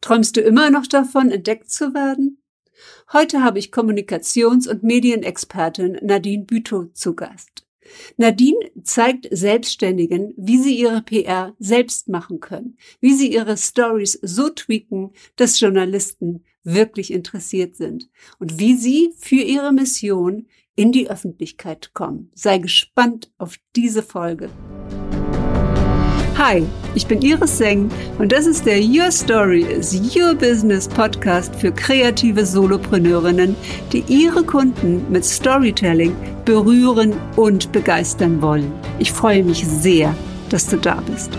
Träumst du immer noch davon, entdeckt zu werden? Heute habe ich Kommunikations- und Medienexpertin Nadine Bütow zu Gast. Nadine zeigt Selbstständigen, wie sie ihre PR selbst machen können, wie sie ihre Stories so tweaken, dass Journalisten wirklich interessiert sind und wie sie für ihre Mission in die Öffentlichkeit kommen. Sei gespannt auf diese Folge. Hi, ich bin Iris Seng und das ist der Your Story is Your Business Podcast für kreative Solopreneurinnen, die ihre Kunden mit Storytelling berühren und begeistern wollen. Ich freue mich sehr, dass du da bist.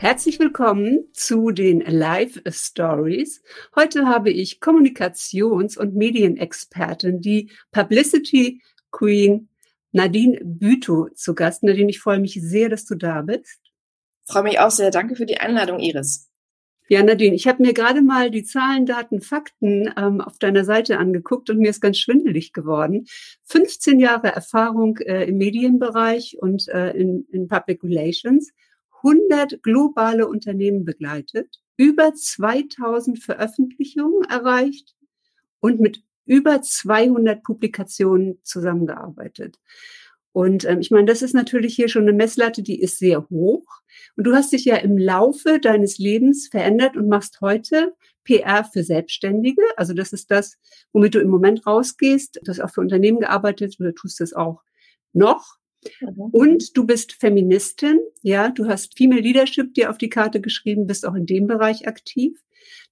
Herzlich willkommen zu den Live Stories. Heute habe ich Kommunikations- und Medienexpertin, die Publicity Queen Nadine Bütow zu Gast. Nadine, ich freue mich sehr, dass du da bist. freue mich auch sehr. Danke für die Einladung, Iris. Ja, Nadine, ich habe mir gerade mal die Zahlen, Daten, Fakten ähm, auf deiner Seite angeguckt und mir ist ganz schwindelig geworden. 15 Jahre Erfahrung äh, im Medienbereich und äh, in, in Public Relations. 100 globale Unternehmen begleitet, über 2000 Veröffentlichungen erreicht und mit über 200 Publikationen zusammengearbeitet. Und ähm, ich meine, das ist natürlich hier schon eine Messlatte, die ist sehr hoch. Und du hast dich ja im Laufe deines Lebens verändert und machst heute PR für Selbstständige. Also das ist das, womit du im Moment rausgehst. Du hast auch für Unternehmen gearbeitet oder tust das auch noch. Mhm. Und du bist Feministin, ja, du hast Female Leadership dir auf die Karte geschrieben, bist auch in dem Bereich aktiv.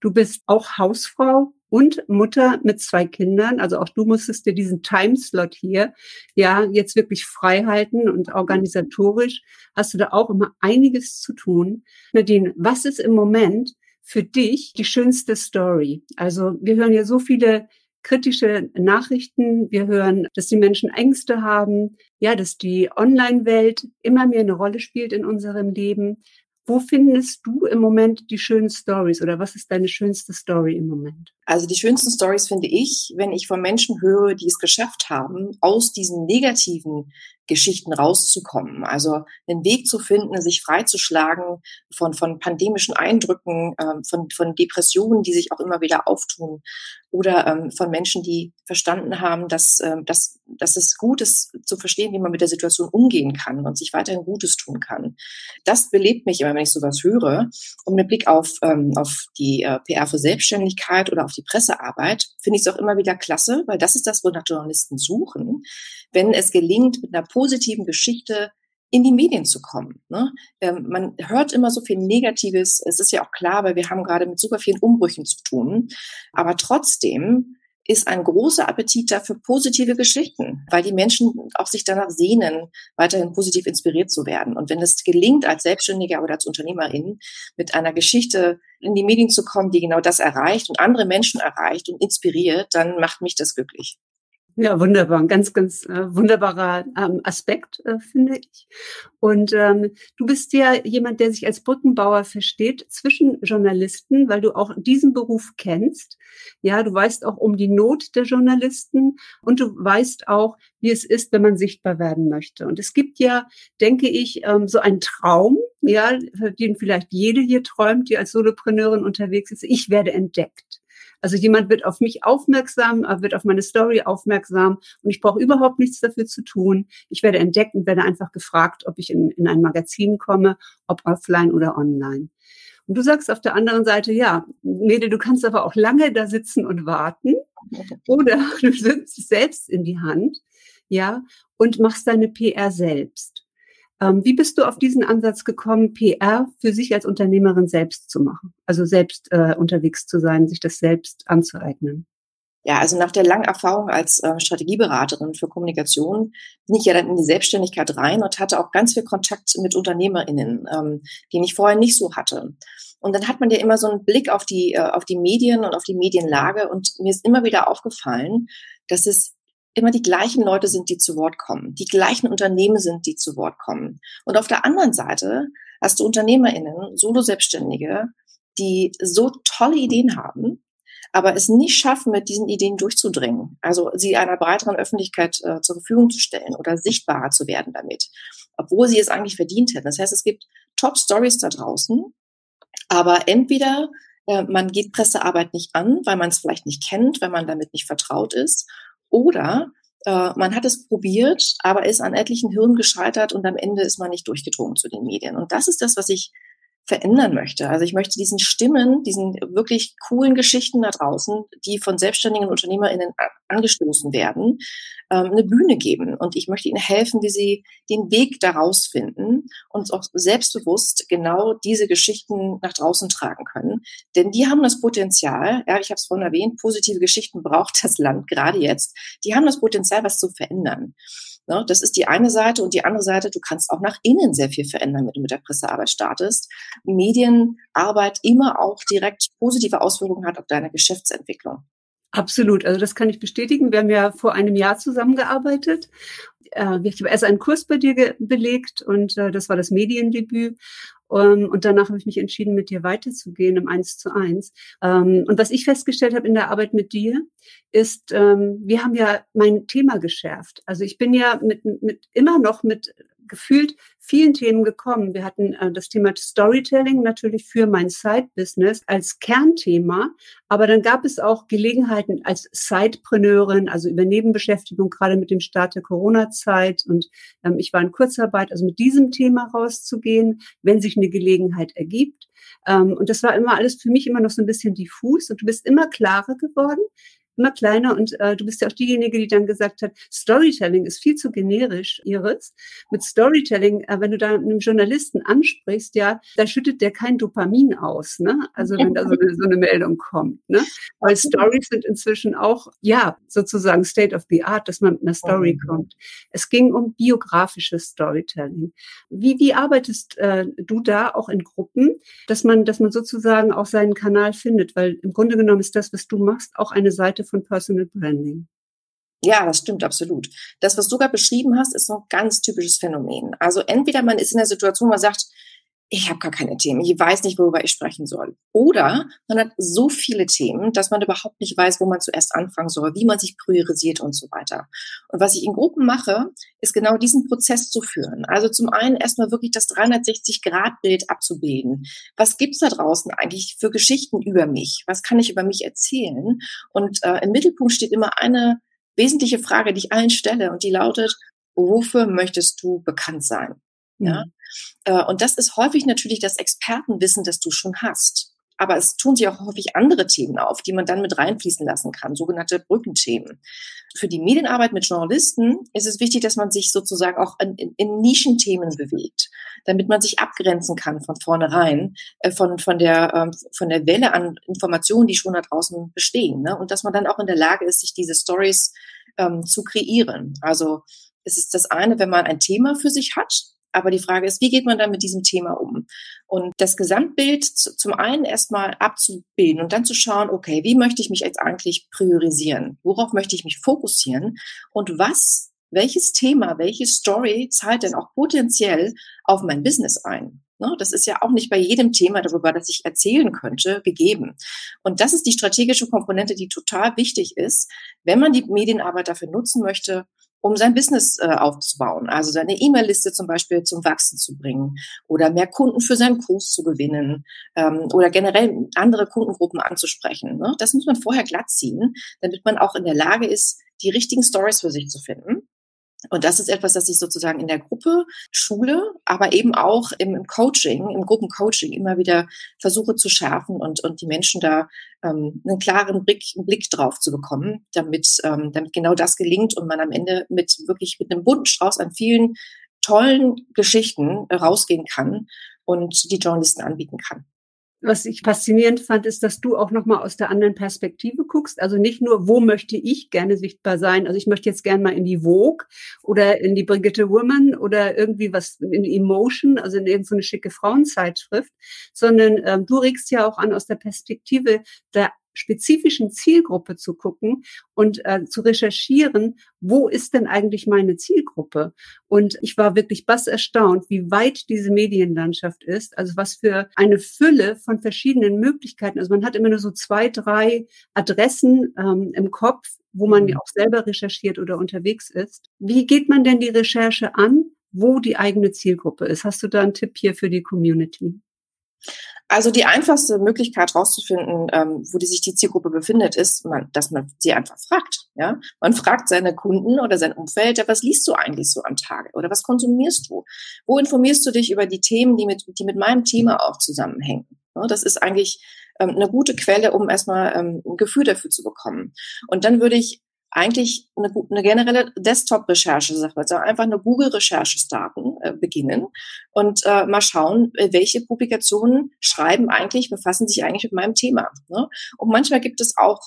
Du bist auch Hausfrau und Mutter mit zwei Kindern. Also auch du musstest dir diesen Timeslot hier ja jetzt wirklich frei halten und organisatorisch hast du da auch immer einiges zu tun. Nadine, was ist im Moment für dich die schönste Story? Also wir hören ja so viele kritische Nachrichten. Wir hören, dass die Menschen Ängste haben, ja, dass die Online-Welt immer mehr eine Rolle spielt in unserem Leben. Wo findest du im Moment die schönen Stories oder was ist deine schönste Story im Moment? Also die schönsten Stories finde ich, wenn ich von Menschen höre, die es geschafft haben, aus diesen negativen Geschichten rauszukommen. Also einen Weg zu finden, sich freizuschlagen von, von pandemischen Eindrücken, ähm, von, von Depressionen, die sich auch immer wieder auftun oder ähm, von Menschen, die verstanden haben, dass, ähm, dass, dass es gut ist zu verstehen, wie man mit der Situation umgehen kann und sich weiterhin Gutes tun kann. Das belebt mich immer, wenn ich sowas höre. Und mit Blick auf, ähm, auf die äh, PR für Selbstständigkeit oder auf die Pressearbeit finde ich es auch immer wieder klasse, weil das ist das, wonach Journalisten suchen, wenn es gelingt, mit einer positiven Geschichte in die Medien zu kommen. Ne? Ähm, man hört immer so viel Negatives. Es ist ja auch klar, weil wir haben gerade mit super vielen Umbrüchen zu tun. Aber trotzdem ist ein großer Appetit dafür positive Geschichten, weil die Menschen auch sich danach sehnen, weiterhin positiv inspiriert zu werden. Und wenn es gelingt, als Selbstständiger oder als Unternehmerin mit einer Geschichte in die Medien zu kommen, die genau das erreicht und andere Menschen erreicht und inspiriert, dann macht mich das glücklich. Ja, wunderbar. Ein ganz, ganz äh, wunderbarer ähm, Aspekt, äh, finde ich. Und ähm, du bist ja jemand, der sich als Brückenbauer versteht zwischen Journalisten, weil du auch diesen Beruf kennst. Ja, du weißt auch um die Not der Journalisten und du weißt auch, wie es ist, wenn man sichtbar werden möchte. Und es gibt ja, denke ich, ähm, so einen Traum, ja, den vielleicht jede hier träumt, die als Solopreneurin unterwegs ist. Ich werde entdeckt. Also jemand wird auf mich aufmerksam, äh, wird auf meine Story aufmerksam und ich brauche überhaupt nichts dafür zu tun. Ich werde entdeckt und werde einfach gefragt, ob ich in, in ein Magazin komme, ob offline oder online. Und du sagst auf der anderen Seite, ja, Mede, du kannst aber auch lange da sitzen und warten oder du nimmst selbst in die Hand, ja, und machst deine PR selbst. Ähm, wie bist du auf diesen Ansatz gekommen, PR für sich als Unternehmerin selbst zu machen? Also selbst äh, unterwegs zu sein, sich das selbst anzueignen? Ja, also nach der langen Erfahrung als äh, Strategieberaterin für Kommunikation bin ich ja dann in die Selbstständigkeit rein und hatte auch ganz viel Kontakt mit UnternehmerInnen, ähm, den ich vorher nicht so hatte. Und dann hat man ja immer so einen Blick auf die, äh, auf die Medien und auf die Medienlage und mir ist immer wieder aufgefallen, dass es immer die gleichen Leute sind, die zu Wort kommen, die gleichen Unternehmen sind, die zu Wort kommen. Und auf der anderen Seite hast du UnternehmerInnen, Solo-Selbstständige, die so tolle Ideen haben, aber es nicht schaffen, mit diesen Ideen durchzudringen. Also sie einer breiteren Öffentlichkeit äh, zur Verfügung zu stellen oder sichtbarer zu werden damit, obwohl sie es eigentlich verdient hätten. Das heißt, es gibt Top-Stories da draußen, aber entweder äh, man geht Pressearbeit nicht an, weil man es vielleicht nicht kennt, weil man damit nicht vertraut ist, oder äh, man hat es probiert, aber ist an etlichen Hirnen gescheitert und am Ende ist man nicht durchgedrungen zu den Medien. Und das ist das, was ich verändern möchte. Also ich möchte diesen Stimmen, diesen wirklich coolen Geschichten da draußen, die von selbstständigen UnternehmerInnen angestoßen werden, ähm, eine Bühne geben. Und ich möchte ihnen helfen, wie sie den Weg daraus finden und auch selbstbewusst genau diese Geschichten nach draußen tragen können. Denn die haben das Potenzial, ja, ich habe es vorhin erwähnt, positive Geschichten braucht das Land gerade jetzt. Die haben das Potenzial, was zu verändern. Ne, das ist die eine Seite und die andere Seite, du kannst auch nach innen sehr viel verändern, wenn du mit der Pressearbeit startest. Medienarbeit immer auch direkt positive Auswirkungen hat auf deine Geschäftsentwicklung. Absolut, also das kann ich bestätigen. Wir haben ja vor einem Jahr zusammengearbeitet. Äh, ich habe erst einen Kurs bei dir belegt und äh, das war das Mediendebüt. Ähm, und danach habe ich mich entschieden, mit dir weiterzugehen im Eins zu eins. Ähm, und was ich festgestellt habe in der Arbeit mit dir, ist, ähm, wir haben ja mein Thema geschärft. Also ich bin ja mit, mit immer noch mit gefühlt vielen Themen gekommen. Wir hatten äh, das Thema Storytelling natürlich für mein Side-Business als Kernthema, aber dann gab es auch Gelegenheiten als Sidepreneurin, also über Nebenbeschäftigung, gerade mit dem Start der Corona-Zeit und ähm, ich war in Kurzarbeit, also mit diesem Thema rauszugehen, wenn sich eine Gelegenheit ergibt. Ähm, und das war immer alles für mich immer noch so ein bisschen diffus und du bist immer klarer geworden immer kleiner und äh, du bist ja auch diejenige, die dann gesagt hat, Storytelling ist viel zu generisch, Iris. Mit Storytelling, äh, wenn du da einen Journalisten ansprichst, ja, da schüttet der kein Dopamin aus, ne? Also wenn da so eine, so eine Meldung kommt, ne? Weil Stories sind inzwischen auch, ja, sozusagen State of the Art, dass man mit einer Story mhm. kommt. Es ging um biografisches Storytelling. Wie, wie arbeitest äh, du da auch in Gruppen, dass man, dass man sozusagen auch seinen Kanal findet? Weil im Grunde genommen ist das, was du machst, auch eine Seite von Personal Branding. Ja, das stimmt absolut. Das, was du gerade beschrieben hast, ist so ein ganz typisches Phänomen. Also entweder man ist in der Situation, man sagt, ich habe gar keine Themen, ich weiß nicht, worüber ich sprechen soll. Oder man hat so viele Themen, dass man überhaupt nicht weiß, wo man zuerst anfangen soll, wie man sich priorisiert und so weiter. Und was ich in Gruppen mache, ist genau diesen Prozess zu führen. Also zum einen erstmal wirklich das 360-Grad-Bild abzubilden. Was gibt's da draußen eigentlich für Geschichten über mich? Was kann ich über mich erzählen? Und äh, im Mittelpunkt steht immer eine wesentliche Frage, die ich allen stelle und die lautet, wofür möchtest du bekannt sein? Ja. Mhm. Äh, und das ist häufig natürlich das Expertenwissen, das du schon hast. Aber es tun sich auch häufig andere Themen auf, die man dann mit reinfließen lassen kann, sogenannte Brückenthemen. Für die Medienarbeit mit Journalisten ist es wichtig, dass man sich sozusagen auch in, in, in Nischenthemen bewegt, damit man sich abgrenzen kann von vornherein äh, von, von, der, ähm, von der Welle an Informationen, die schon da draußen bestehen. Ne? Und dass man dann auch in der Lage ist, sich diese Stories ähm, zu kreieren. Also es ist das eine, wenn man ein Thema für sich hat, aber die Frage ist, wie geht man dann mit diesem Thema um? Und das Gesamtbild zum einen erstmal abzubilden und dann zu schauen, okay, wie möchte ich mich jetzt eigentlich priorisieren? Worauf möchte ich mich fokussieren? Und was, welches Thema, welche Story zahlt denn auch potenziell auf mein Business ein? Ne, das ist ja auch nicht bei jedem Thema darüber, das ich erzählen könnte, gegeben. Und das ist die strategische Komponente, die total wichtig ist, wenn man die Medienarbeit dafür nutzen möchte, um sein Business äh, aufzubauen. Also seine E-Mail-Liste zum Beispiel zum Wachsen zu bringen oder mehr Kunden für seinen Kurs zu gewinnen ähm, oder generell andere Kundengruppen anzusprechen. Ne? Das muss man vorher glatt ziehen, damit man auch in der Lage ist, die richtigen Stories für sich zu finden. Und das ist etwas, das ich sozusagen in der Gruppe schule, aber eben auch im, Coaching, im Gruppencoaching immer wieder versuche zu schärfen und, und die Menschen da ähm, einen klaren Blick, einen Blick drauf zu bekommen, damit, ähm, damit genau das gelingt und man am Ende mit wirklich mit einem bunten Strauß an vielen tollen Geschichten rausgehen kann und die Journalisten anbieten kann was ich faszinierend fand, ist, dass du auch nochmal aus der anderen Perspektive guckst. Also nicht nur, wo möchte ich gerne sichtbar sein? Also ich möchte jetzt gerne mal in die Vogue oder in die Brigitte Woman oder irgendwie was in Emotion, also in irgendeine schicke Frauenzeitschrift, sondern ähm, du regst ja auch an aus der Perspektive der spezifischen Zielgruppe zu gucken und äh, zu recherchieren, wo ist denn eigentlich meine Zielgruppe? Und ich war wirklich bass erstaunt, wie weit diese Medienlandschaft ist. Also was für eine Fülle von verschiedenen Möglichkeiten. Also man hat immer nur so zwei, drei Adressen ähm, im Kopf, wo man ja mhm. auch selber recherchiert oder unterwegs ist. Wie geht man denn die Recherche an, wo die eigene Zielgruppe ist? Hast du da einen Tipp hier für die Community? Also die einfachste Möglichkeit herauszufinden, ähm, wo die sich die Zielgruppe befindet, ist, man, dass man sie einfach fragt. Ja, man fragt seine Kunden oder sein Umfeld, ja, was liest du eigentlich so am Tage oder was konsumierst du? Wo informierst du dich über die Themen, die mit, die mit meinem Thema auch zusammenhängen? Ja, das ist eigentlich ähm, eine gute Quelle, um erstmal ähm, ein Gefühl dafür zu bekommen. Und dann würde ich eigentlich eine, eine generelle Desktop-Recherche, sag mal, einfach eine Google-Recherche starten, äh, beginnen und äh, mal schauen, äh, welche Publikationen schreiben eigentlich, befassen sich eigentlich mit meinem Thema. Ne? Und manchmal gibt es auch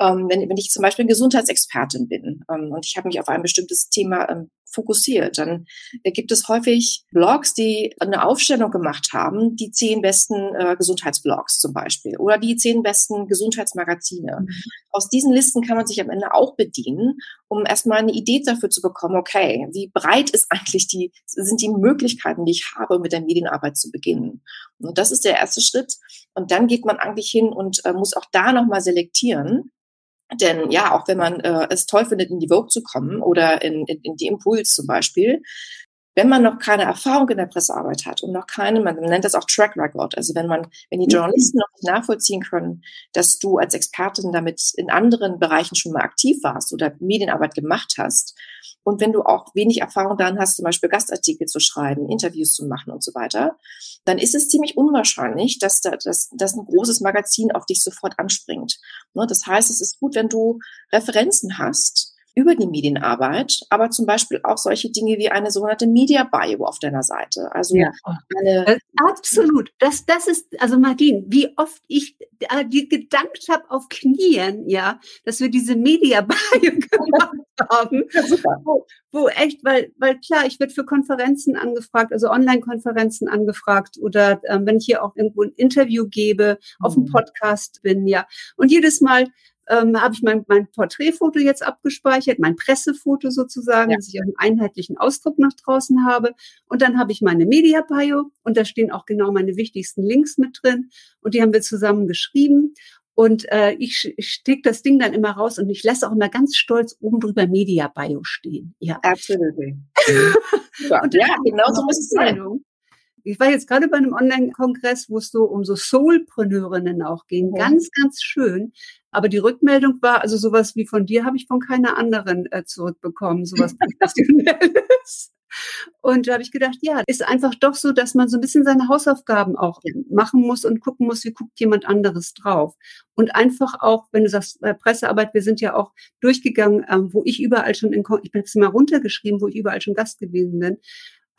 ähm, wenn, wenn ich zum Beispiel Gesundheitsexpertin bin ähm, und ich habe mich auf ein bestimmtes Thema ähm, fokussiert, dann äh, gibt es häufig Blogs, die eine Aufstellung gemacht haben, die zehn besten äh, Gesundheitsblogs zum Beispiel oder die zehn besten Gesundheitsmagazine. Mhm. Aus diesen Listen kann man sich am Ende auch bedienen, um erstmal eine Idee dafür zu bekommen, okay, wie breit ist eigentlich die, sind die Möglichkeiten, die ich habe, mit der Medienarbeit zu beginnen. Und das ist der erste Schritt. Und dann geht man eigentlich hin und äh, muss auch da nochmal selektieren denn ja, auch wenn man äh, es toll findet, in die Vogue zu kommen oder in, in, in die Impuls zum Beispiel, wenn man noch keine Erfahrung in der Pressearbeit hat und noch keine, man nennt das auch Track Record, also wenn man, wenn die mhm. Journalisten noch nicht nachvollziehen können, dass du als Expertin damit in anderen Bereichen schon mal aktiv warst oder Medienarbeit gemacht hast und wenn du auch wenig Erfahrung daran hast, zum Beispiel Gastartikel zu schreiben, Interviews zu machen und so weiter, dann ist es ziemlich unwahrscheinlich, dass, da, dass, dass ein großes Magazin auf dich sofort anspringt. Ne, das heißt, es ist gut, wenn du Referenzen hast, über die Medienarbeit, aber zum Beispiel auch solche Dinge wie eine sogenannte Media Bio auf deiner Seite. Also ja. eine äh, absolut. Das, das ist also Martin, wie oft ich äh, die gedankt habe auf Knien, ja, dass wir diese Media Bio gemacht haben, ja, wo, wo echt, weil weil klar, ich werde für Konferenzen angefragt, also Online-Konferenzen angefragt oder ähm, wenn ich hier auch irgendwo ein Interview gebe, mhm. auf dem Podcast bin, ja, und jedes Mal ähm, habe ich mein, mein Porträtfoto jetzt abgespeichert, mein Pressefoto sozusagen, ja. dass ich einen einheitlichen Ausdruck nach draußen habe. Und dann habe ich meine Media Bio und da stehen auch genau meine wichtigsten Links mit drin. Und die haben wir zusammen geschrieben. Und äh, ich, ich stecke das Ding dann immer raus und ich lasse auch immer ganz stolz oben drüber Media Bio stehen. Ja, absolut. ja, genau so muss es sein. Ich war jetzt gerade bei einem Online-Kongress, wo es so um so Soulpreneurinnen auch ging. Ja. Ganz, ganz schön. Aber die Rückmeldung war, also sowas wie von dir habe ich von keiner anderen äh, zurückbekommen, sowas Professionelles. Und da habe ich gedacht, ja, ist einfach doch so, dass man so ein bisschen seine Hausaufgaben auch machen muss und gucken muss, wie guckt jemand anderes drauf. Und einfach auch, wenn du sagst, bei Pressearbeit, wir sind ja auch durchgegangen, ähm, wo ich überall schon in, ich bin jetzt mal runtergeschrieben, wo ich überall schon Gast gewesen bin.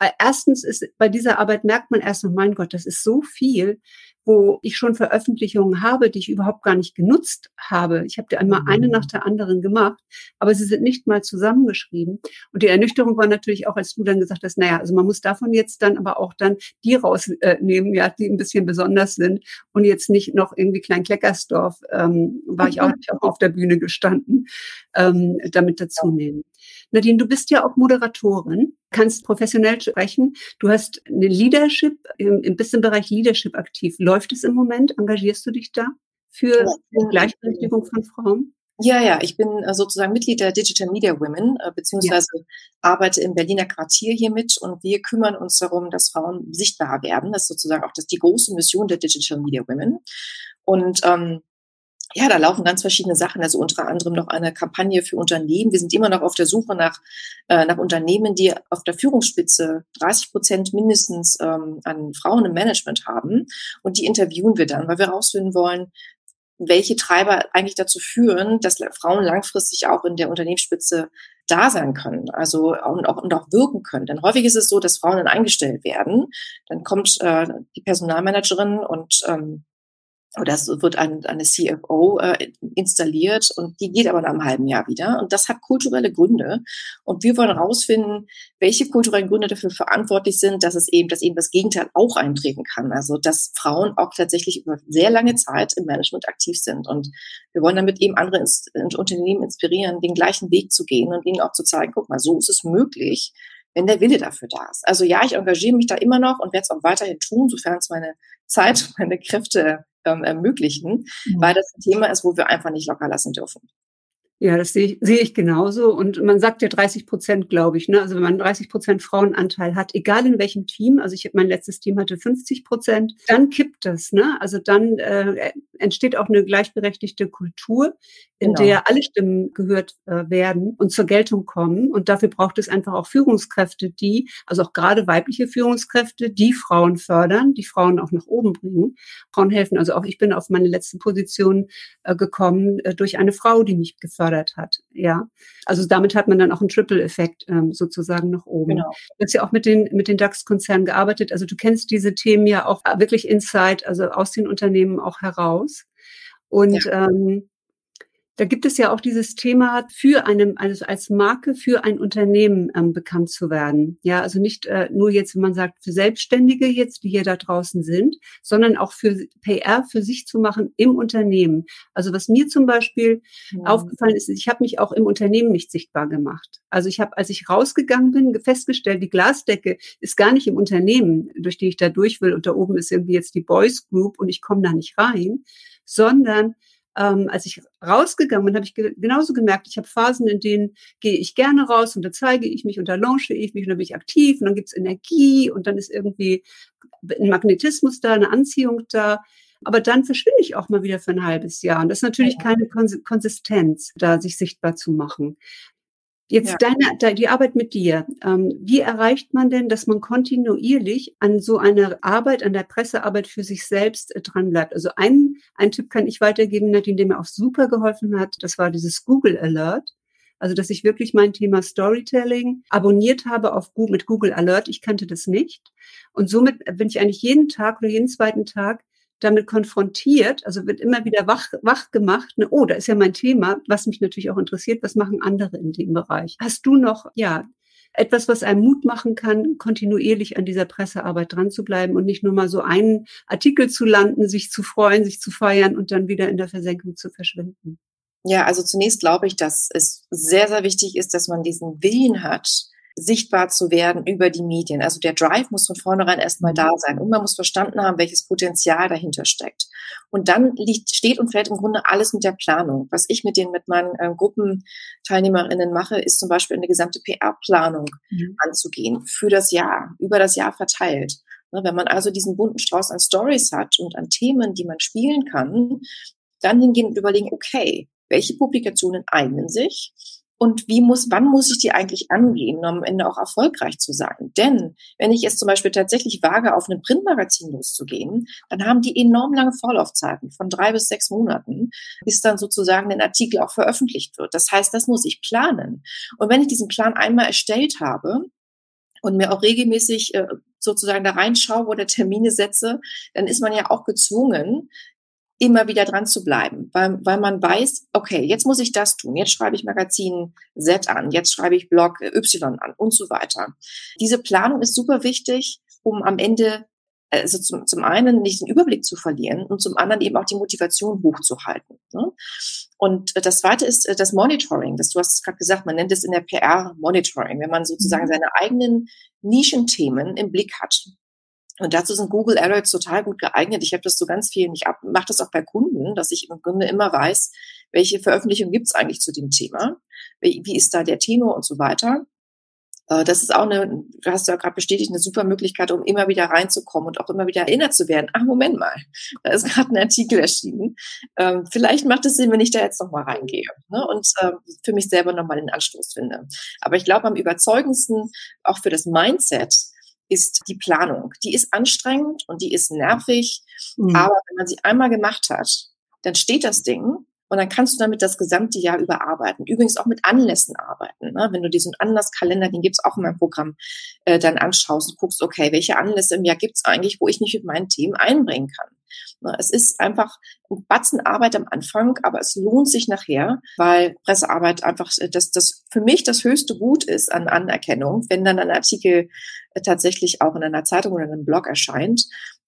Äh, erstens ist bei dieser Arbeit merkt man erst, oh mein Gott, das ist so viel, wo ich schon Veröffentlichungen habe, die ich überhaupt gar nicht genutzt habe. Ich habe die einmal eine nach mhm. der anderen gemacht, aber sie sind nicht mal zusammengeschrieben. Und die Ernüchterung war natürlich auch, als du dann gesagt hast, naja, also man muss davon jetzt dann aber auch dann die rausnehmen, ja, die ein bisschen besonders sind und jetzt nicht noch irgendwie Klein Kleckersdorf, ähm, war ich auch, ich auch auf der Bühne gestanden, ähm, damit dazu nehmen. Nadine, du bist ja auch Moderatorin, kannst professionell sprechen. Du hast eine Leadership, bist im Bereich Leadership aktiv. Läuft es im Moment? Engagierst du dich da für die Gleichberechtigung von Frauen? Ja, ja, ich bin äh, sozusagen Mitglied der Digital Media Women, äh, beziehungsweise ja. arbeite im Berliner Quartier hier mit und wir kümmern uns darum, dass Frauen sichtbar werden. Das ist sozusagen auch das, die große Mission der Digital Media Women. Und ähm, ja, da laufen ganz verschiedene Sachen. Also unter anderem noch eine Kampagne für Unternehmen. Wir sind immer noch auf der Suche nach, äh, nach Unternehmen, die auf der Führungsspitze 30 Prozent mindestens ähm, an Frauen im Management haben. Und die interviewen wir dann, weil wir herausfinden wollen, welche Treiber eigentlich dazu führen, dass Frauen langfristig auch in der Unternehmensspitze da sein können, also und auch, und auch wirken können. Denn häufig ist es so, dass Frauen dann eingestellt werden. Dann kommt äh, die Personalmanagerin und ähm, oder es wird ein, eine CFO äh, installiert und die geht aber nach einem halben Jahr wieder. Und das hat kulturelle Gründe. Und wir wollen herausfinden, welche kulturellen Gründe dafür verantwortlich sind, dass es eben, dass eben das Gegenteil auch eintreten kann. Also dass Frauen auch tatsächlich über sehr lange Zeit im Management aktiv sind. Und wir wollen damit eben andere Ins Unternehmen inspirieren, den gleichen Weg zu gehen und ihnen auch zu zeigen, guck mal, so ist es möglich, wenn der Wille dafür da ist. Also ja, ich engagiere mich da immer noch und werde es auch weiterhin tun, sofern es meine Zeit, meine Kräfte ähm, ermöglichen, mhm. weil das ein Thema ist, wo wir einfach nicht locker lassen dürfen. Ja, das sehe ich, sehe ich genauso. Und man sagt ja 30 Prozent, glaube ich. Ne? Also wenn man 30 Prozent Frauenanteil hat, egal in welchem Team, also ich mein letztes Team hatte 50 Prozent, dann kippt das. Ne? Also dann äh, entsteht auch eine gleichberechtigte Kultur, in genau. der alle Stimmen gehört äh, werden und zur Geltung kommen. Und dafür braucht es einfach auch Führungskräfte, die, also auch gerade weibliche Führungskräfte, die Frauen fördern, die Frauen auch nach oben bringen. Frauen helfen. Also auch ich bin auf meine letzte Position äh, gekommen äh, durch eine Frau, die mich gefördert hat. Ja, also damit hat man dann auch einen Triple-Effekt ähm, sozusagen nach oben. Genau. Du hast ja auch mit den mit den DAX-Konzernen gearbeitet. Also du kennst diese Themen ja auch wirklich inside, also aus den Unternehmen auch heraus. Und ja. ähm, da gibt es ja auch dieses Thema, für einem, also als Marke für ein Unternehmen ähm, bekannt zu werden. Ja, also nicht äh, nur jetzt, wenn man sagt, für Selbstständige jetzt, die hier da draußen sind, sondern auch für PR für sich zu machen im Unternehmen. Also was mir zum Beispiel ja. aufgefallen ist, ich habe mich auch im Unternehmen nicht sichtbar gemacht. Also ich habe, als ich rausgegangen bin, festgestellt, die Glasdecke ist gar nicht im Unternehmen, durch die ich da durch will. Und da oben ist irgendwie jetzt die Boys Group und ich komme da nicht rein, sondern ähm, als ich rausgegangen bin, habe ich ge genauso gemerkt, ich habe Phasen, in denen gehe ich gerne raus und da zeige ich mich und da launche ich mich und da bin ich aktiv und dann gibt's Energie und dann ist irgendwie ein Magnetismus da, eine Anziehung da. Aber dann verschwinde ich auch mal wieder für ein halbes Jahr. Und das ist natürlich keine Konsistenz, da sich sichtbar zu machen. Jetzt ja. deine, die Arbeit mit dir. Ähm, wie erreicht man denn, dass man kontinuierlich an so einer Arbeit, an der Pressearbeit für sich selbst äh, dran bleibt? Also ein, ein Tipp kann ich weitergeben, Nadine, der mir auch super geholfen hat. Das war dieses Google Alert. Also, dass ich wirklich mein Thema Storytelling abonniert habe auf Google, mit Google Alert. Ich kannte das nicht. Und somit bin ich eigentlich jeden Tag oder jeden zweiten Tag damit konfrontiert, also wird immer wieder wach, wach gemacht, ne, oh, da ist ja mein Thema, was mich natürlich auch interessiert, was machen andere in dem Bereich? Hast du noch, ja, etwas, was einem Mut machen kann, kontinuierlich an dieser Pressearbeit dran zu bleiben und nicht nur mal so einen Artikel zu landen, sich zu freuen, sich zu feiern und dann wieder in der Versenkung zu verschwinden? Ja, also zunächst glaube ich, dass es sehr, sehr wichtig ist, dass man diesen Willen hat, sichtbar zu werden über die Medien. Also der Drive muss von vornherein erstmal da sein und man muss verstanden haben, welches Potenzial dahinter steckt. Und dann liegt, steht und fällt im Grunde alles mit der Planung. Was ich mit den, mit meinen äh, Gruppenteilnehmerinnen mache, ist zum Beispiel eine gesamte PR-Planung mhm. anzugehen für das Jahr, über das Jahr verteilt. Ne, wenn man also diesen bunten Strauß an Stories hat und an Themen, die man spielen kann, dann hingehen und überlegen, okay, welche Publikationen eignen sich? Und wie muss, wann muss ich die eigentlich angehen, um am Ende auch erfolgreich zu sein? Denn wenn ich jetzt zum Beispiel tatsächlich wage, auf ein Printmagazin loszugehen, dann haben die enorm lange Vorlaufzeiten von drei bis sechs Monaten, bis dann sozusagen ein Artikel auch veröffentlicht wird. Das heißt, das muss ich planen. Und wenn ich diesen Plan einmal erstellt habe, und mir auch regelmäßig äh, sozusagen da reinschaue oder Termine setze, dann ist man ja auch gezwungen, immer wieder dran zu bleiben, weil, weil man weiß, okay, jetzt muss ich das tun, jetzt schreibe ich Magazin Z an, jetzt schreibe ich Blog Y an und so weiter. Diese Planung ist super wichtig, um am Ende also zum, zum einen nicht den Überblick zu verlieren und zum anderen eben auch die Motivation hochzuhalten. Ne? Und das zweite ist äh, das Monitoring. Das, du hast es gerade gesagt, man nennt es in der PR Monitoring, wenn man sozusagen mhm. seine eigenen Nischenthemen im Blick hat. Und dazu sind Google Alerts total gut geeignet. Ich habe das so ganz viel, ich mache das auch bei Kunden, dass ich im Grunde immer weiß, welche Veröffentlichung gibt es eigentlich zu dem Thema, wie, ist da der Tenor und so weiter. Äh, das ist auch eine, du hast ja gerade bestätigt, eine super Möglichkeit, um immer wieder reinzukommen und auch immer wieder erinnert zu werden. Ach, Moment mal, da ist gerade ein Artikel erschienen. Ähm, vielleicht macht es Sinn, wenn ich da jetzt nochmal reingehe ne? und äh, für mich selber nochmal den Anstoß finde. Aber ich glaube, am überzeugendsten auch für das Mindset ist die Planung. Die ist anstrengend und die ist nervig, mhm. aber wenn man sie einmal gemacht hat, dann steht das Ding und dann kannst du damit das gesamte Jahr überarbeiten. Übrigens auch mit Anlässen arbeiten. Ne? Wenn du diesen Anlasskalender, den gibt's auch in meinem Programm, äh, dann anschaust und guckst, okay, welche Anlässe im Jahr gibt's eigentlich, wo ich mich mit meinen Themen einbringen kann. Es ist einfach ein Batzen Arbeit am Anfang, aber es lohnt sich nachher, weil Pressearbeit einfach das, das für mich das höchste Gut ist an Anerkennung, wenn dann ein Artikel tatsächlich auch in einer Zeitung oder in einem Blog erscheint.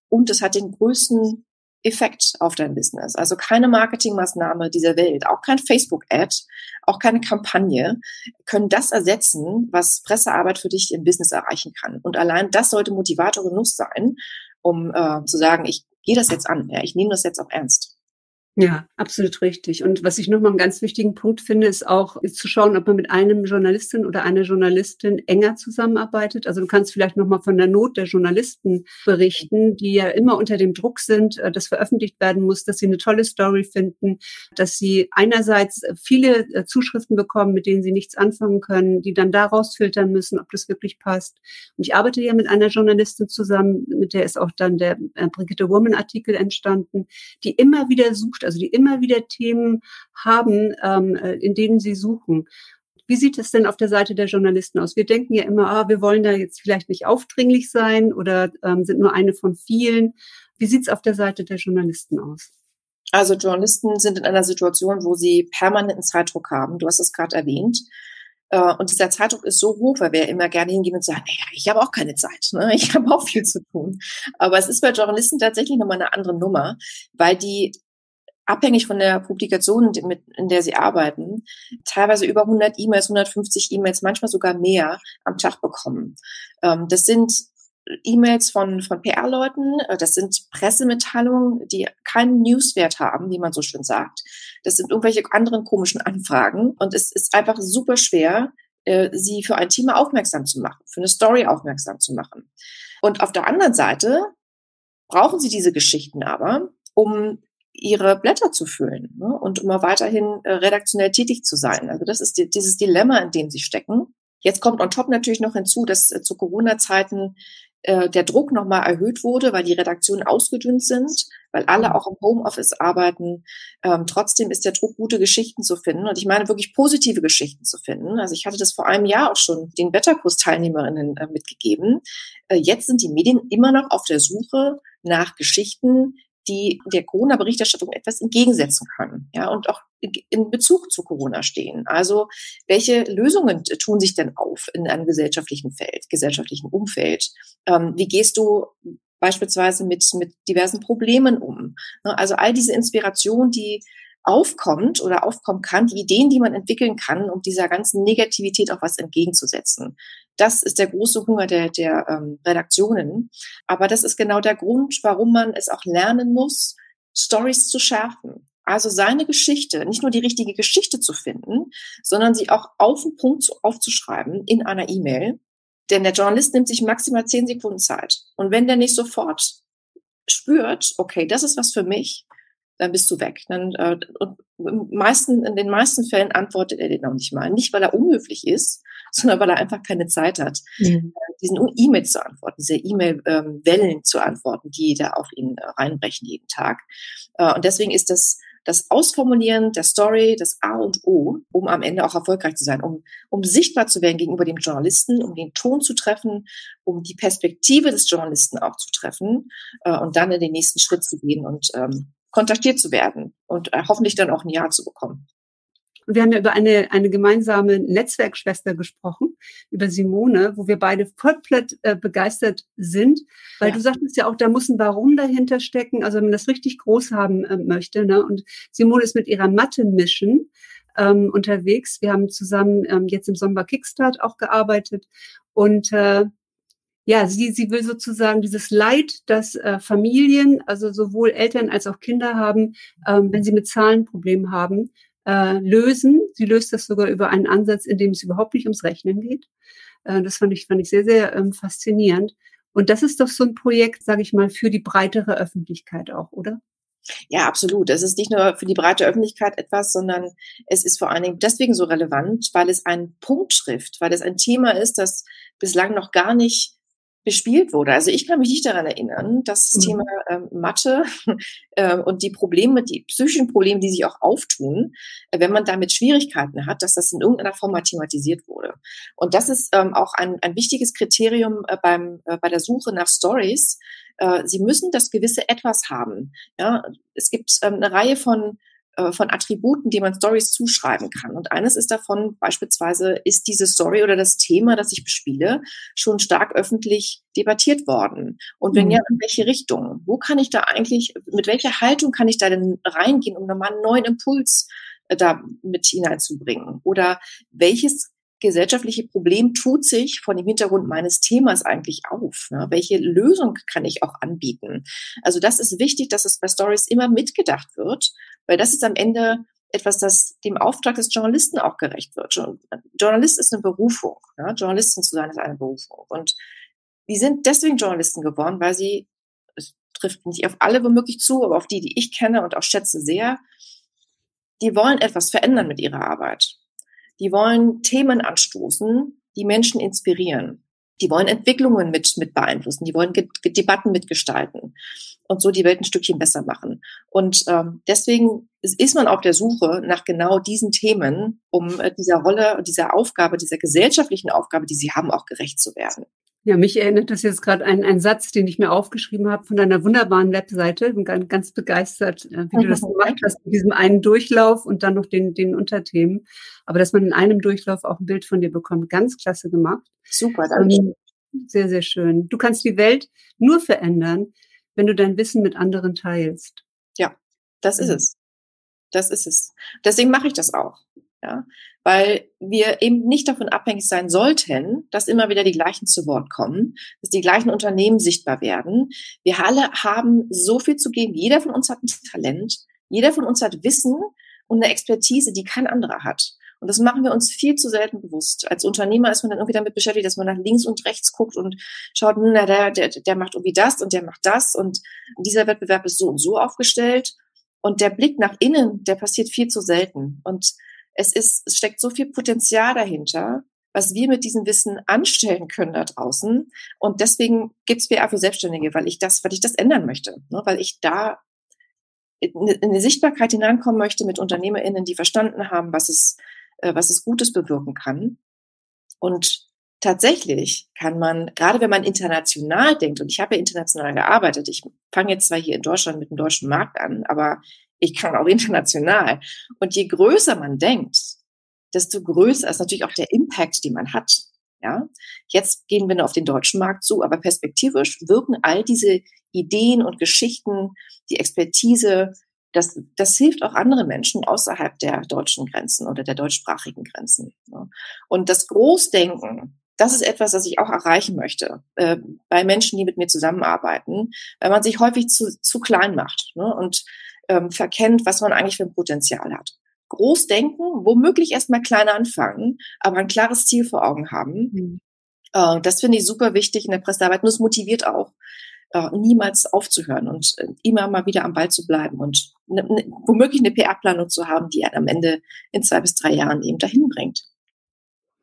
Und es hat den größten Effekt auf dein Business. Also keine Marketingmaßnahme dieser Welt, auch kein Facebook-Ad, auch keine Kampagne können das ersetzen, was Pressearbeit für dich im Business erreichen kann. Und allein das sollte Motivator genug sein, um äh, zu sagen, ich gehe das jetzt an, ja, ich nehme das jetzt auch ernst. Ja, absolut richtig. Und was ich nochmal einen ganz wichtigen Punkt finde, ist auch ist zu schauen, ob man mit einem Journalistin oder einer Journalistin enger zusammenarbeitet. Also du kannst vielleicht nochmal von der Not der Journalisten berichten, die ja immer unter dem Druck sind, äh, dass veröffentlicht werden muss, dass sie eine tolle Story finden, dass sie einerseits viele äh, Zuschriften bekommen, mit denen sie nichts anfangen können, die dann daraus filtern müssen, ob das wirklich passt. Und ich arbeite ja mit einer Journalistin zusammen, mit der ist auch dann der äh, Brigitte Woman Artikel entstanden, die immer wieder sucht, also die immer wieder Themen haben, ähm, äh, in denen sie suchen. Wie sieht es denn auf der Seite der Journalisten aus? Wir denken ja immer, ah, wir wollen da jetzt vielleicht nicht aufdringlich sein oder ähm, sind nur eine von vielen. Wie sieht es auf der Seite der Journalisten aus? Also Journalisten sind in einer Situation, wo sie permanenten Zeitdruck haben. Du hast es gerade erwähnt. Äh, und dieser Zeitdruck ist so hoch, weil wir immer gerne hingehen und sagen, naja, ich habe auch keine Zeit, ne? ich habe auch viel zu tun. Aber es ist bei Journalisten tatsächlich nochmal eine andere Nummer, weil die abhängig von der Publikation, in der sie arbeiten, teilweise über 100 E-Mails, 150 E-Mails, manchmal sogar mehr am Tag bekommen. Ähm, das sind E-Mails von, von PR-Leuten, äh, das sind Pressemitteilungen, die keinen Newswert haben, wie man so schön sagt. Das sind irgendwelche anderen komischen Anfragen und es ist einfach super schwer, äh, sie für ein Thema aufmerksam zu machen, für eine Story aufmerksam zu machen. Und auf der anderen Seite brauchen sie diese Geschichten aber, um ihre Blätter zu füllen ne? und immer weiterhin äh, redaktionell tätig zu sein. Also das ist die, dieses Dilemma, in dem sie stecken. Jetzt kommt on top natürlich noch hinzu, dass äh, zu Corona-Zeiten äh, der Druck nochmal erhöht wurde, weil die Redaktionen ausgedünnt sind, weil alle auch im Homeoffice arbeiten. Ähm, trotzdem ist der Druck, gute Geschichten zu finden. Und ich meine wirklich positive Geschichten zu finden. Also ich hatte das vor einem Jahr auch schon den Wetterkurs-Teilnehmerinnen äh, mitgegeben. Äh, jetzt sind die Medien immer noch auf der Suche nach Geschichten, die der Corona-Berichterstattung etwas entgegensetzen können, ja, und auch in Bezug zu Corona stehen. Also, welche Lösungen tun sich denn auf in einem gesellschaftlichen Feld, gesellschaftlichen Umfeld? Ähm, wie gehst du beispielsweise mit, mit diversen Problemen um? Ne, also all diese Inspiration, die aufkommt oder aufkommen kann, die Ideen, die man entwickeln kann, um dieser ganzen Negativität auch was entgegenzusetzen. Das ist der große Hunger der, der ähm, Redaktionen. Aber das ist genau der Grund, warum man es auch lernen muss, Stories zu schärfen. Also seine Geschichte, nicht nur die richtige Geschichte zu finden, sondern sie auch auf den Punkt aufzuschreiben in einer E-Mail. Denn der Journalist nimmt sich maximal zehn Sekunden Zeit. Und wenn der nicht sofort spürt, okay, das ist was für mich, dann bist du weg. Dann, äh, und meisten, in den meisten Fällen antwortet er dir noch nicht mal. Nicht, weil er unhöflich ist, sondern weil er einfach keine Zeit hat, mhm. diesen E-Mail zu antworten, diese E-Mail-Wellen ähm, zu antworten, die da auf ihn äh, reinbrechen jeden Tag. Äh, und deswegen ist das das Ausformulieren der Story das A und O, um am Ende auch erfolgreich zu sein, um, um sichtbar zu werden gegenüber dem Journalisten, um den Ton zu treffen, um die Perspektive des Journalisten auch zu treffen äh, und dann in den nächsten Schritt zu gehen und ähm, kontaktiert zu werden und äh, hoffentlich dann auch ein Ja zu bekommen. Wir haben ja über eine, eine gemeinsame Netzwerkschwester gesprochen, über Simone, wo wir beide komplett äh, begeistert sind, weil ja. du sagtest ja auch, da muss ein Warum dahinter stecken, also wenn man das richtig groß haben äh, möchte. Ne? Und Simone ist mit ihrer Mathe-Mission ähm, unterwegs. Wir haben zusammen ähm, jetzt im Sommer Kickstart auch gearbeitet und äh, ja, sie, sie will sozusagen dieses Leid, das äh, Familien, also sowohl Eltern als auch Kinder haben, ähm, wenn sie mit Zahlenproblemen haben, äh, lösen. Sie löst das sogar über einen Ansatz, in dem es überhaupt nicht ums Rechnen geht. Äh, das fand ich, fand ich sehr, sehr ähm, faszinierend. Und das ist doch so ein Projekt, sage ich mal, für die breitere Öffentlichkeit auch, oder? Ja, absolut. Es ist nicht nur für die breite Öffentlichkeit etwas, sondern es ist vor allen Dingen deswegen so relevant, weil es einen Punkt trifft, weil es ein Thema ist, das bislang noch gar nicht bespielt wurde. Also ich kann mich nicht daran erinnern, dass das mhm. Thema ähm, Mathe äh, und die Probleme, die psychischen Probleme, die sich auch auftun, äh, wenn man damit Schwierigkeiten hat, dass das in irgendeiner Form mal thematisiert wurde. Und das ist ähm, auch ein, ein wichtiges Kriterium äh, beim, äh, bei der Suche nach Stories, Äh, sie müssen das gewisse Etwas haben. Ja, es gibt ähm, eine Reihe von äh, von Attributen, die man Stories zuschreiben kann. Und eines ist davon beispielsweise, ist diese Story oder das Thema, das ich bespiele, schon stark öffentlich debattiert worden? Und wenn mhm. ja, in welche Richtung? Wo kann ich da eigentlich, mit welcher Haltung kann ich da denn reingehen, um nochmal einen neuen Impuls äh, da mit hineinzubringen? Oder welches gesellschaftliche Problem tut sich von dem Hintergrund meines Themas eigentlich auf? Ne? Welche Lösung kann ich auch anbieten? Also das ist wichtig, dass es bei Stories immer mitgedacht wird, weil das ist am Ende etwas, das dem Auftrag des Journalisten auch gerecht wird. Journalist ist eine Berufung. Ja? Journalisten zu sein ist eine Berufung. Und die sind deswegen Journalisten geworden, weil sie, es trifft nicht auf alle womöglich zu, aber auf die, die ich kenne und auch schätze sehr, die wollen etwas verändern mit ihrer Arbeit. Die wollen Themen anstoßen, die Menschen inspirieren. Die wollen Entwicklungen mit, mit beeinflussen. Die wollen Ge Debatten mitgestalten und so die Welt ein Stückchen besser machen. Und ähm, deswegen ist man auf der Suche nach genau diesen Themen, um äh, dieser Rolle, dieser Aufgabe, dieser gesellschaftlichen Aufgabe, die sie haben, auch gerecht zu werden. Ja, mich erinnert das jetzt gerade an einen Satz, den ich mir aufgeschrieben habe von deiner wunderbaren Webseite. Bin ganz, ganz begeistert, äh, wie du das gemacht hast, mit diesem einen Durchlauf und dann noch den, den Unterthemen. Aber dass man in einem Durchlauf auch ein Bild von dir bekommt, ganz klasse gemacht. Super, danke. Sehr, sehr schön. Du kannst die Welt nur verändern, wenn du dein Wissen mit anderen teilst. Ja, das ist es. Das ist es. Deswegen mache ich das auch. Ja, weil wir eben nicht davon abhängig sein sollten, dass immer wieder die gleichen zu Wort kommen, dass die gleichen Unternehmen sichtbar werden. Wir alle haben so viel zu geben. Jeder von uns hat ein Talent. Jeder von uns hat Wissen und eine Expertise, die kein anderer hat. Und das machen wir uns viel zu selten bewusst. Als Unternehmer ist man dann irgendwie damit beschäftigt, dass man nach links und rechts guckt und schaut, hm, na, der, der, der macht irgendwie das und der macht das und dieser Wettbewerb ist so und so aufgestellt. Und der Blick nach innen, der passiert viel zu selten. Und es ist, es steckt so viel Potenzial dahinter, was wir mit diesem Wissen anstellen können da draußen. Und deswegen gibt es für Selbstständige, weil ich das, weil ich das ändern möchte, ne? weil ich da in eine Sichtbarkeit hineinkommen möchte mit UnternehmerInnen, die verstanden haben, was es, äh, was es Gutes bewirken kann. Und tatsächlich kann man, gerade wenn man international denkt, und ich habe ja international gearbeitet, ich fange jetzt zwar hier in Deutschland mit dem deutschen Markt an, aber ich kann auch international. Und je größer man denkt, desto größer ist natürlich auch der Impact, den man hat. Ja, jetzt gehen wir nur auf den deutschen Markt zu, aber perspektivisch wirken all diese Ideen und Geschichten, die Expertise, das, das hilft auch andere Menschen außerhalb der deutschen Grenzen oder der deutschsprachigen Grenzen. Und das Großdenken, das ist etwas, das ich auch erreichen möchte äh, bei Menschen, die mit mir zusammenarbeiten, weil man sich häufig zu, zu klein macht. Ne? Und ähm, verkennt, was man eigentlich für ein Potenzial hat. Groß denken, womöglich erstmal klein anfangen, aber ein klares Ziel vor Augen haben. Mhm. Äh, das finde ich super wichtig in der Pressearbeit und es motiviert auch, äh, niemals aufzuhören und äh, immer mal wieder am Ball zu bleiben und ne, ne, womöglich eine PR-Planung zu haben, die einen am Ende in zwei bis drei Jahren eben dahin bringt.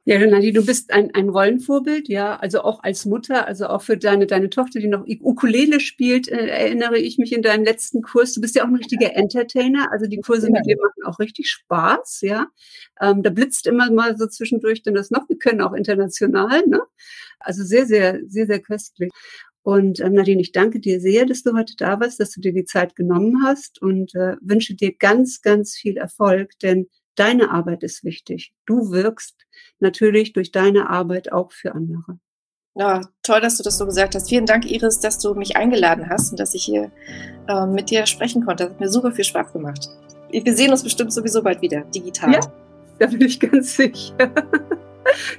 Ja, Renati, du bist ein, ein Rollenvorbild, ja, also auch als Mutter, also auch für deine, deine Tochter, die noch Ukulele spielt, äh, erinnere ich mich in deinem letzten Kurs. Du bist ja auch ein richtiger Entertainer, also die Kurse mit dir machen auch richtig Spaß, ja. Ähm, da blitzt immer mal so zwischendurch denn das noch, wir können auch international, ne? Also sehr, sehr, sehr, sehr köstlich. Und ähm, Nadine, ich danke dir sehr, dass du heute da warst, dass du dir die Zeit genommen hast und äh, wünsche dir ganz, ganz viel Erfolg, denn Deine Arbeit ist wichtig. Du wirkst natürlich durch deine Arbeit auch für andere. Ja, toll, dass du das so gesagt hast. Vielen Dank, Iris, dass du mich eingeladen hast und dass ich hier äh, mit dir sprechen konnte. Das hat mir super viel Spaß gemacht. Wir sehen uns bestimmt sowieso bald wieder, digital. Ja, da bin ich ganz sicher.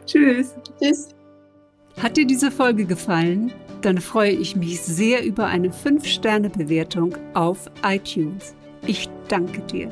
Tschüss. Tschüss. Hat dir diese Folge gefallen? Dann freue ich mich sehr über eine 5-Sterne-Bewertung auf iTunes. Ich danke dir.